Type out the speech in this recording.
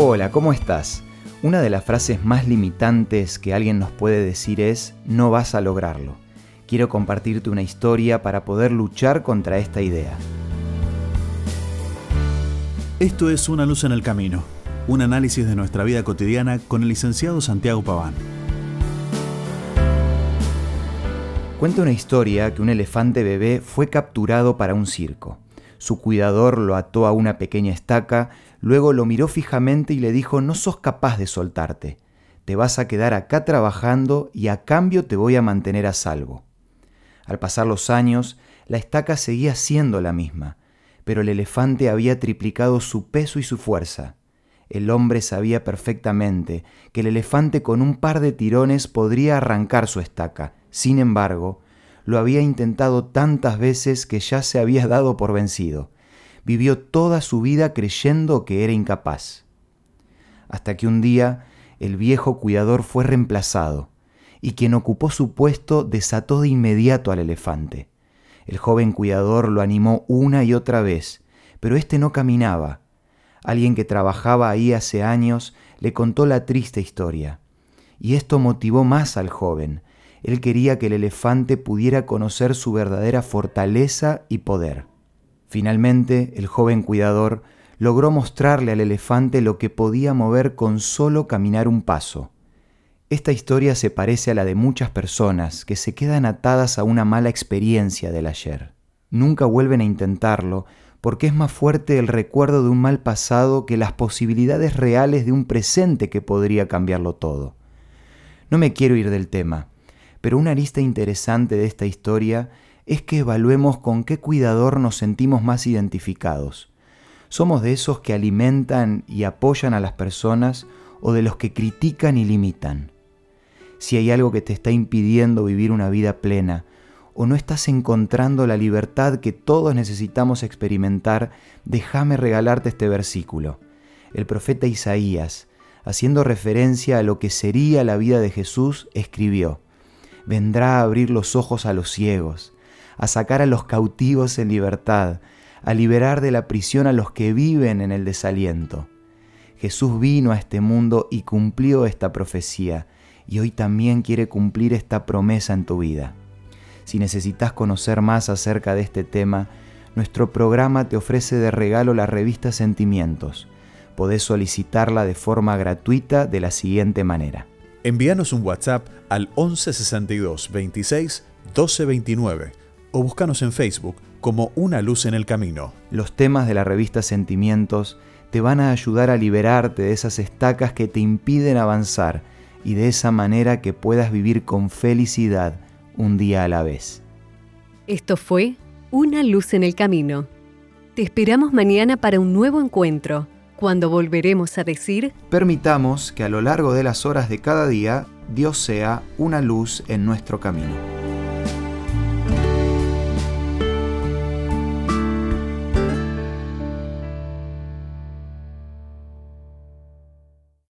Hola, ¿cómo estás? Una de las frases más limitantes que alguien nos puede decir es, no vas a lograrlo. Quiero compartirte una historia para poder luchar contra esta idea. Esto es Una luz en el camino, un análisis de nuestra vida cotidiana con el licenciado Santiago Paván. Cuenta una historia que un elefante bebé fue capturado para un circo. Su cuidador lo ató a una pequeña estaca, luego lo miró fijamente y le dijo, no sos capaz de soltarte. Te vas a quedar acá trabajando y a cambio te voy a mantener a salvo. Al pasar los años, la estaca seguía siendo la misma, pero el elefante había triplicado su peso y su fuerza. El hombre sabía perfectamente que el elefante con un par de tirones podría arrancar su estaca, sin embargo, lo había intentado tantas veces que ya se había dado por vencido. Vivió toda su vida creyendo que era incapaz. Hasta que un día el viejo cuidador fue reemplazado, y quien ocupó su puesto desató de inmediato al elefante. El joven cuidador lo animó una y otra vez, pero éste no caminaba. Alguien que trabajaba ahí hace años le contó la triste historia, y esto motivó más al joven, él quería que el elefante pudiera conocer su verdadera fortaleza y poder. Finalmente, el joven cuidador logró mostrarle al elefante lo que podía mover con solo caminar un paso. Esta historia se parece a la de muchas personas que se quedan atadas a una mala experiencia del ayer. Nunca vuelven a intentarlo porque es más fuerte el recuerdo de un mal pasado que las posibilidades reales de un presente que podría cambiarlo todo. No me quiero ir del tema, pero una arista interesante de esta historia es que evaluemos con qué cuidador nos sentimos más identificados. ¿Somos de esos que alimentan y apoyan a las personas o de los que critican y limitan? Si hay algo que te está impidiendo vivir una vida plena, o no estás encontrando la libertad que todos necesitamos experimentar, déjame regalarte este versículo. El profeta Isaías, haciendo referencia a lo que sería la vida de Jesús, escribió, vendrá a abrir los ojos a los ciegos, a sacar a los cautivos en libertad, a liberar de la prisión a los que viven en el desaliento. Jesús vino a este mundo y cumplió esta profecía, y hoy también quiere cumplir esta promesa en tu vida. Si necesitas conocer más acerca de este tema, nuestro programa te ofrece de regalo la revista Sentimientos. Podés solicitarla de forma gratuita de la siguiente manera Envíanos un WhatsApp al 1162 26 1229 o búscanos en Facebook como Una Luz en el Camino. Los temas de la revista Sentimientos te van a ayudar a liberarte de esas estacas que te impiden avanzar y de esa manera que puedas vivir con felicidad un día a la vez. Esto fue Una Luz en el Camino. Te esperamos mañana para un nuevo encuentro cuando volveremos a decir, permitamos que a lo largo de las horas de cada día Dios sea una luz en nuestro camino.